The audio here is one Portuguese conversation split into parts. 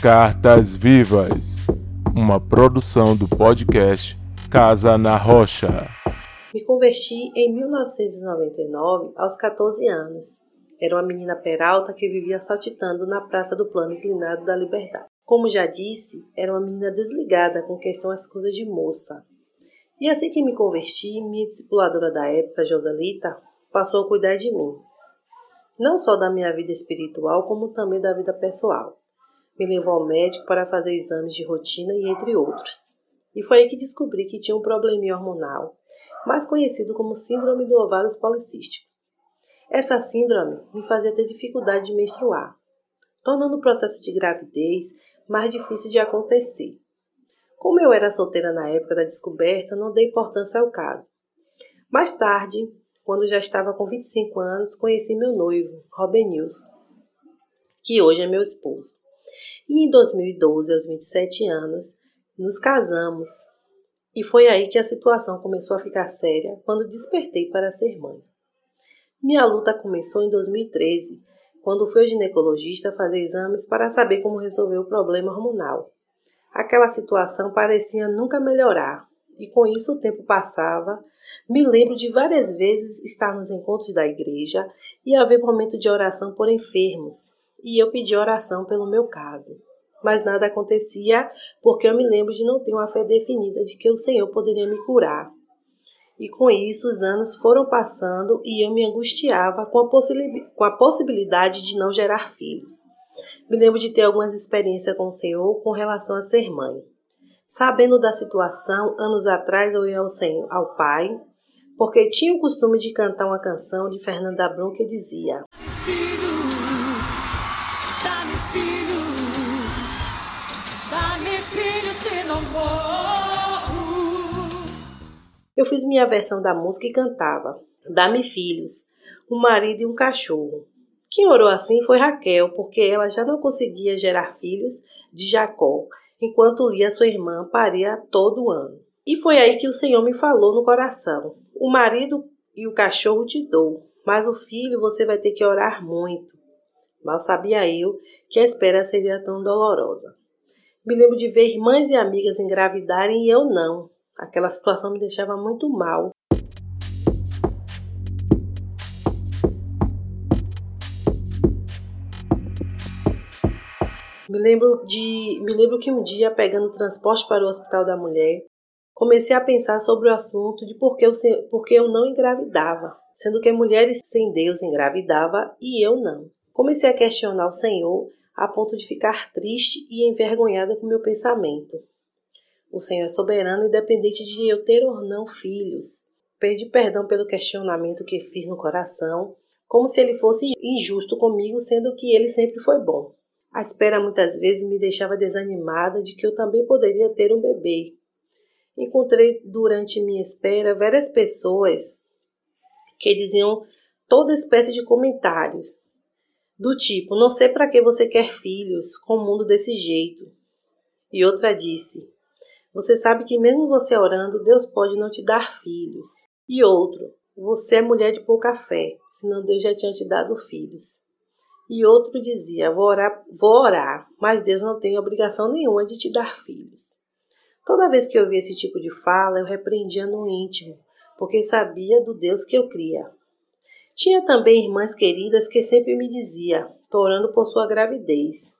Cartas Vivas, uma produção do podcast Casa na Rocha. Me converti em 1999 aos 14 anos. Era uma menina peralta que vivia saltitando na Praça do Plano Inclinado da Liberdade. Como já disse, era uma menina desligada com questão às coisas de moça. E assim que me converti, minha discipuladora da época, Joselita, passou a cuidar de mim. Não só da minha vida espiritual, como também da vida pessoal me levou ao médico para fazer exames de rotina e entre outros. E foi aí que descobri que tinha um probleminha hormonal, mais conhecido como síndrome do ovário policístico. Essa síndrome me fazia ter dificuldade de menstruar, tornando o processo de gravidez mais difícil de acontecer. Como eu era solteira na época da descoberta, não dei importância ao caso. Mais tarde, quando já estava com 25 anos, conheci meu noivo, Robin Nilson, que hoje é meu esposo. E em 2012, aos 27 anos, nos casamos. E foi aí que a situação começou a ficar séria quando despertei para ser mãe. Minha luta começou em 2013, quando fui ao ginecologista fazer exames para saber como resolver o problema hormonal. Aquela situação parecia nunca melhorar, e com isso o tempo passava. Me lembro de várias vezes estar nos encontros da igreja e haver momento de oração por enfermos, e eu pedi oração pelo meu caso. Mas nada acontecia porque eu me lembro de não ter uma fé definida de que o Senhor poderia me curar. E com isso os anos foram passando e eu me angustiava com a, com a possibilidade de não gerar filhos. Me lembro de ter algumas experiências com o Senhor com relação a ser mãe. Sabendo da situação, anos atrás orei ao Senhor, ao Pai, porque tinha o costume de cantar uma canção de Fernanda Brum que dizia: Eu fiz minha versão da música e cantava: Dá-me filhos, um marido e um cachorro. Quem orou assim foi Raquel, porque ela já não conseguia gerar filhos de Jacó, enquanto Lia, sua irmã, paria todo ano. E foi aí que o Senhor me falou no coração: O marido e o cachorro te dou, mas o filho você vai ter que orar muito. Mal sabia eu que a espera seria tão dolorosa. Me lembro de ver irmãs e amigas engravidarem e eu não. Aquela situação me deixava muito mal. Me lembro de, me lembro que um dia pegando transporte para o Hospital da Mulher, comecei a pensar sobre o assunto de por que eu, por eu não engravidava, sendo que mulheres sem Deus engravidava e eu não. Comecei a questionar o Senhor a ponto de ficar triste e envergonhada com meu pensamento. O Senhor é soberano e dependente de eu ter ou não filhos. Pedi perdão pelo questionamento que fiz no coração, como se ele fosse injusto comigo, sendo que ele sempre foi bom. A espera muitas vezes me deixava desanimada de que eu também poderia ter um bebê. Encontrei durante minha espera várias pessoas que diziam toda espécie de comentários, do tipo: Não sei para que você quer filhos com o mundo desse jeito. E outra disse: você sabe que mesmo você orando, Deus pode não te dar filhos. E outro, você é mulher de pouca fé, senão Deus já tinha te dado filhos. E outro dizia, vou orar, vou orar, mas Deus não tem obrigação nenhuma de te dar filhos. Toda vez que eu via esse tipo de fala, eu repreendia no íntimo, porque sabia do Deus que eu cria. Tinha também irmãs queridas que sempre me dizia, tô orando por sua gravidez.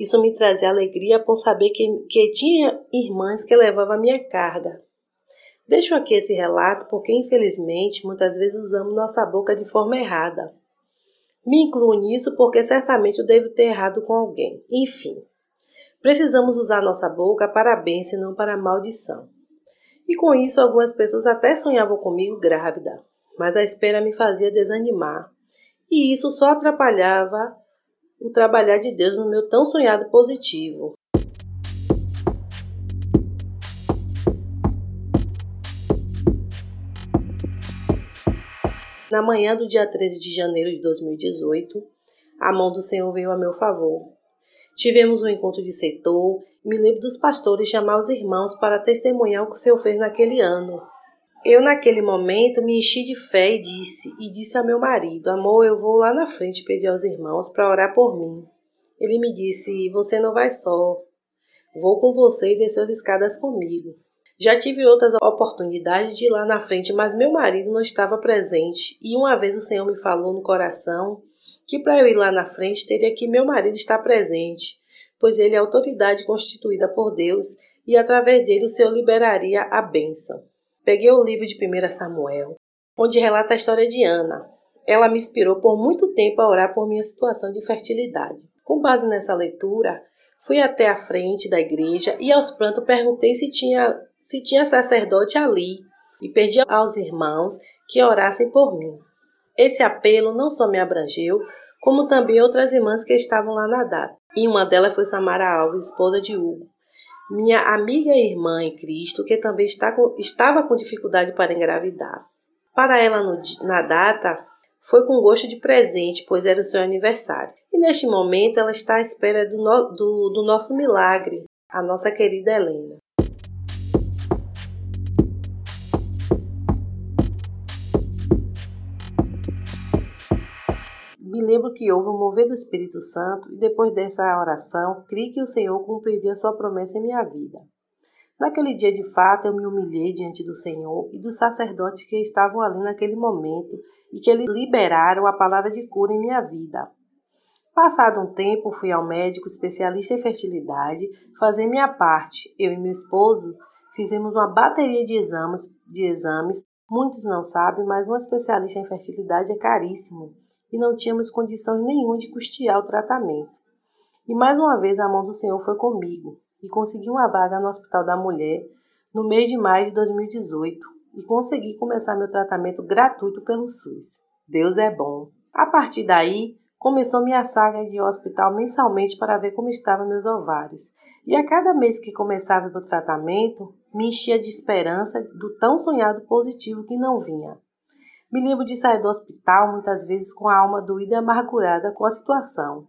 Isso me trazia alegria por saber que, que tinha irmãs que levavam a minha carga. Deixo aqui esse relato porque, infelizmente, muitas vezes usamos nossa boca de forma errada. Me incluo nisso porque certamente eu devo ter errado com alguém. Enfim, precisamos usar nossa boca para bênção e não para maldição. E com isso, algumas pessoas até sonhavam comigo grávida, mas a espera me fazia desanimar. E isso só atrapalhava o trabalhar de Deus no meu tão sonhado positivo. Na manhã do dia 13 de janeiro de 2018, a mão do Senhor veio a meu favor. Tivemos um encontro de setor, me lembro dos pastores chamar os irmãos para testemunhar o que o Senhor fez naquele ano. Eu, naquele momento, me enchi de fé e disse, e disse ao meu marido: Amor, eu vou lá na frente pedir aos irmãos para orar por mim. Ele me disse: Você não vai só. Vou com você e descer as escadas comigo. Já tive outras oportunidades de ir lá na frente, mas meu marido não estava presente. E uma vez o Senhor me falou no coração que para eu ir lá na frente teria que meu marido estar presente, pois ele é autoridade constituída por Deus e através dele o Senhor liberaria a bênção. Peguei o livro de 1 Samuel, onde relata a história de Ana. Ela me inspirou por muito tempo a orar por minha situação de fertilidade. Com base nessa leitura, fui até a frente da igreja e aos prantos perguntei se tinha se tinha sacerdote ali e pedi aos irmãos que orassem por mim. Esse apelo não só me abrangeu, como também outras irmãs que estavam lá na data. E uma delas foi Samara Alves, esposa de Hugo, minha amiga e irmã em Cristo, que também está com, estava com dificuldade para engravidar. Para ela, no, na data, foi com gosto de presente, pois era o seu aniversário. E neste momento ela está à espera do, no, do, do nosso milagre, a nossa querida Helena. Me lembro que houve um mover do Espírito Santo e depois dessa oração, criei que o Senhor cumpriria sua promessa em minha vida. Naquele dia, de fato, eu me humilhei diante do Senhor e dos sacerdotes que estavam ali naquele momento e que eles liberaram a palavra de cura em minha vida. Passado um tempo, fui ao médico especialista em fertilidade fazer minha parte. Eu e meu esposo fizemos uma bateria de exames, de exames. Muitos não sabem, mas um especialista em fertilidade é caríssimo e não tínhamos condições nenhuma de custear o tratamento. E mais uma vez a mão do Senhor foi comigo e consegui uma vaga no Hospital da Mulher no mês de maio de 2018 e consegui começar meu tratamento gratuito pelo SUS. Deus é bom. A partir daí, começou minha saga de ir ao hospital mensalmente para ver como estavam meus ovários. E a cada mês que começava o tratamento, me enchia de esperança do tão sonhado positivo que não vinha. Me lembro de sair do hospital muitas vezes com a alma doída e amargurada com a situação,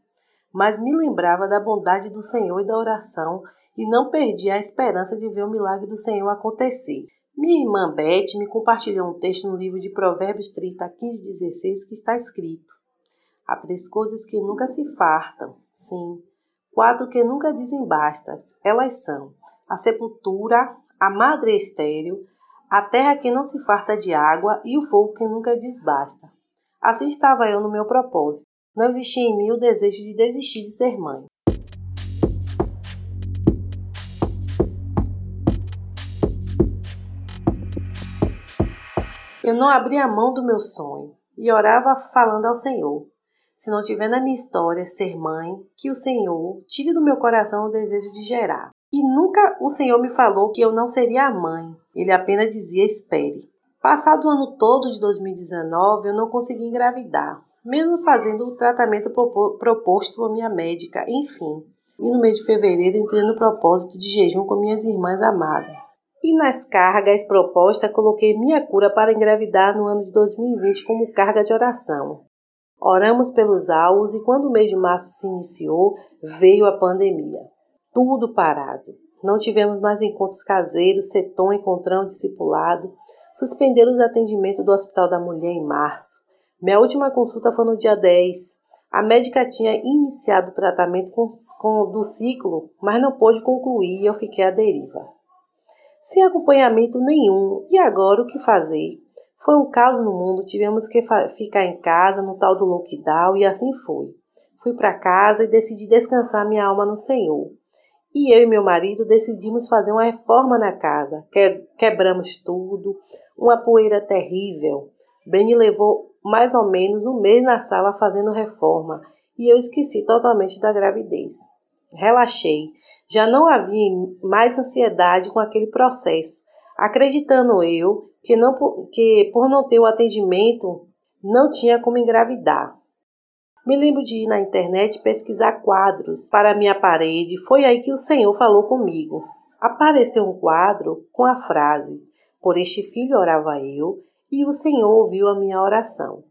mas me lembrava da bondade do Senhor e da oração e não perdi a esperança de ver o milagre do Senhor acontecer. Minha irmã Beth me compartilhou um texto no livro de Provérbios 30, 15 16 que está escrito: Há três coisas que nunca se fartam, sim, quatro que nunca dizem bastas. Elas são a sepultura, a madre estéril, a terra que não se farta de água e o fogo que nunca desbasta. Assim estava eu no meu propósito. Não existia em mim o desejo de desistir de ser mãe. Eu não abria mão do meu sonho e orava falando ao Senhor. Se não tiver na minha história ser mãe, que o Senhor tire do meu coração o desejo de gerar. E nunca o Senhor me falou que eu não seria a mãe. Ele apenas dizia: espere. Passado o ano todo de 2019, eu não consegui engravidar, mesmo fazendo o tratamento proposto por minha médica, enfim. E no mês de fevereiro entrei no propósito de jejum com minhas irmãs amadas. E nas cargas propostas, coloquei minha cura para engravidar no ano de 2020 como carga de oração. Oramos pelos alvos e quando o mês de março se iniciou, veio a pandemia tudo parado. Não tivemos mais encontros caseiros, setom, encontrão, discipulado. Suspenderam os atendimentos do Hospital da Mulher em março. Minha última consulta foi no dia 10. A médica tinha iniciado o tratamento com, com, do ciclo, mas não pôde concluir e eu fiquei à deriva. Sem acompanhamento nenhum. E agora o que fazer? Foi um caos no mundo, tivemos que ficar em casa no tal do lockdown e assim foi. Fui para casa e decidi descansar minha alma no Senhor. E eu e meu marido decidimos fazer uma reforma na casa. quebramos tudo, uma poeira terrível. Benny levou mais ou menos um mês na sala fazendo reforma e eu esqueci totalmente da gravidez. Relaxei. Já não havia mais ansiedade com aquele processo, acreditando eu que, não, que por não ter o atendimento não tinha como engravidar. Me lembro de ir na internet pesquisar quadros para minha parede. Foi aí que o Senhor falou comigo. Apareceu um quadro com a frase: Por este filho orava eu, e o Senhor ouviu a minha oração.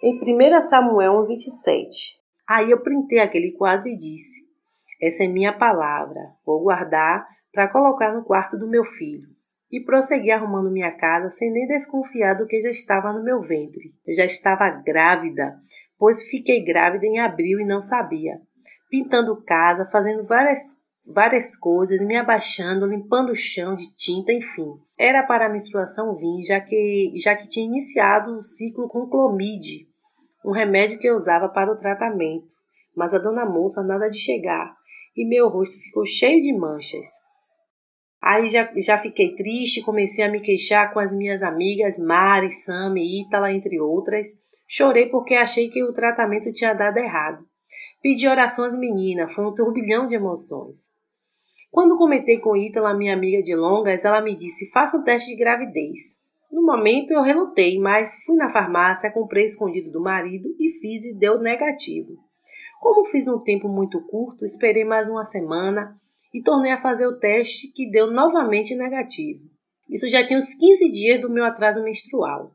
Em 1 Samuel 27. Aí eu printei aquele quadro e disse: Essa é minha palavra, vou guardar para colocar no quarto do meu filho. E prossegui arrumando minha casa sem nem desconfiar do que já estava no meu ventre. Eu já estava grávida, pois fiquei grávida em abril e não sabia. pintando casa, fazendo várias, várias coisas, me abaixando, limpando o chão de tinta, enfim. Era para a menstruação vir, já que, já que tinha iniciado o ciclo com clomide, um remédio que eu usava para o tratamento. Mas a dona moça nada de chegar e meu rosto ficou cheio de manchas. Aí já, já fiquei triste, comecei a me queixar com as minhas amigas Mari, Sami, Ítala, entre outras. Chorei porque achei que o tratamento tinha dado errado. Pedi oração às meninas, foi um turbilhão de emoções. Quando comentei com Ítala, minha amiga de longas, ela me disse: faça um teste de gravidez. No momento eu relutei, mas fui na farmácia, comprei escondido do marido e fiz e deu negativo. Como fiz num tempo muito curto, esperei mais uma semana e tornei a fazer o teste que deu novamente negativo. Isso já tinha uns 15 dias do meu atraso menstrual.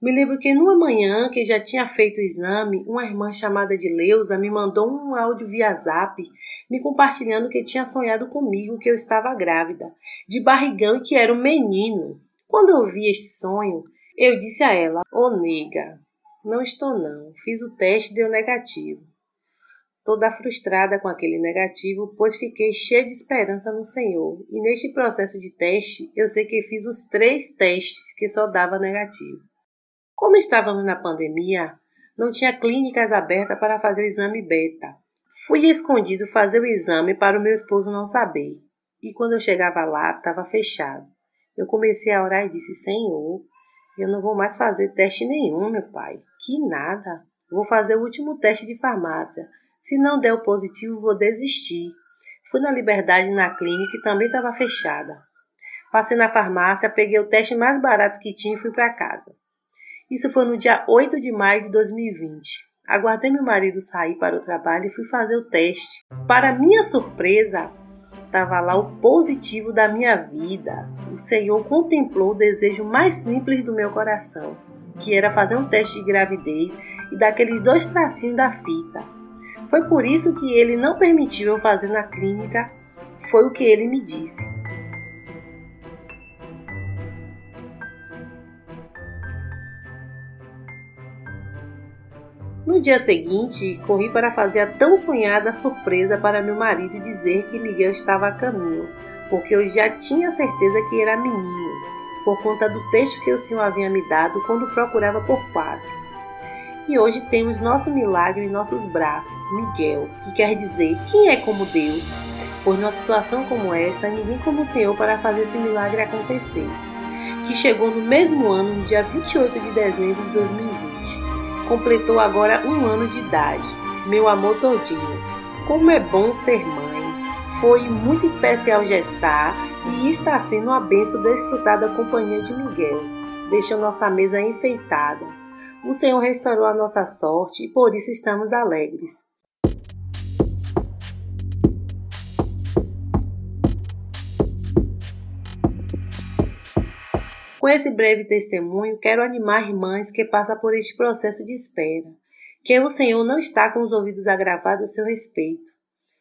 Me lembro que numa manhã que já tinha feito o exame, uma irmã chamada de Leusa me mandou um áudio via zap me compartilhando que tinha sonhado comigo que eu estava grávida, de barrigão e que era um menino. Quando eu vi este sonho, eu disse a ela: Ô oh, nega, não estou não, fiz o teste e deu negativo toda frustrada com aquele negativo, pois fiquei cheia de esperança no Senhor. E neste processo de teste, eu sei que fiz os três testes que só dava negativo. Como estávamos na pandemia, não tinha clínicas abertas para fazer o exame beta. Fui escondido fazer o exame para o meu esposo não saber. E quando eu chegava lá, estava fechado. Eu comecei a orar e disse: Senhor, eu não vou mais fazer teste nenhum, meu pai. Que nada. Vou fazer o último teste de farmácia se não der o positivo, vou desistir. Fui na Liberdade na clínica e também estava fechada. Passei na farmácia, peguei o teste mais barato que tinha e fui para casa. Isso foi no dia 8 de maio de 2020. Aguardei meu marido sair para o trabalho e fui fazer o teste. Para minha surpresa, estava lá o positivo da minha vida. O Senhor contemplou o desejo mais simples do meu coração, que era fazer um teste de gravidez e daqueles dois tracinhos da fita. Foi por isso que ele não permitiu eu fazer na clínica, foi o que ele me disse. No dia seguinte, corri para fazer a tão sonhada surpresa para meu marido dizer que Miguel estava a caminho, porque eu já tinha certeza que era menino, por conta do texto que o Senhor havia me dado quando procurava por quadros. E hoje temos nosso milagre em nossos braços, Miguel, que quer dizer quem é como Deus. Por numa situação como essa, ninguém como o Senhor para fazer esse milagre acontecer. Que chegou no mesmo ano, no dia 28 de dezembro de 2020. Completou agora um ano de idade. Meu amor todinho. Como é bom ser mãe. Foi muito especial gestar e está sendo uma benção desfrutar da companhia de Miguel. Deixa nossa mesa enfeitada o Senhor restaurou a nossa sorte e por isso estamos alegres. Com esse breve testemunho, quero animar irmãs que passam por este processo de espera, que o Senhor não está com os ouvidos agravados a seu respeito.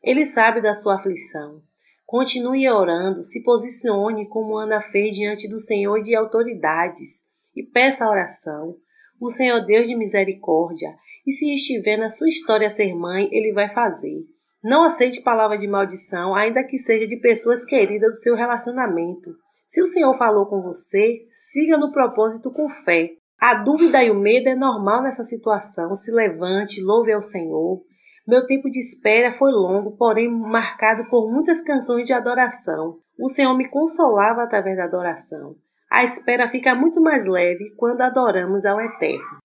Ele sabe da sua aflição. Continue orando, se posicione como Ana fez diante do Senhor e de autoridades e peça oração. O Senhor Deus de misericórdia, e se estiver na sua história ser mãe, ele vai fazer. Não aceite palavra de maldição, ainda que seja de pessoas queridas do seu relacionamento. Se o Senhor falou com você, siga no propósito com fé. A dúvida e o medo é normal nessa situação. Se levante, louve ao Senhor. Meu tempo de espera foi longo, porém marcado por muitas canções de adoração. O Senhor me consolava através da adoração. A espera fica muito mais leve quando adoramos ao Eterno.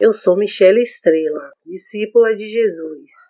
Eu sou Michelle Estrela, discípula de Jesus.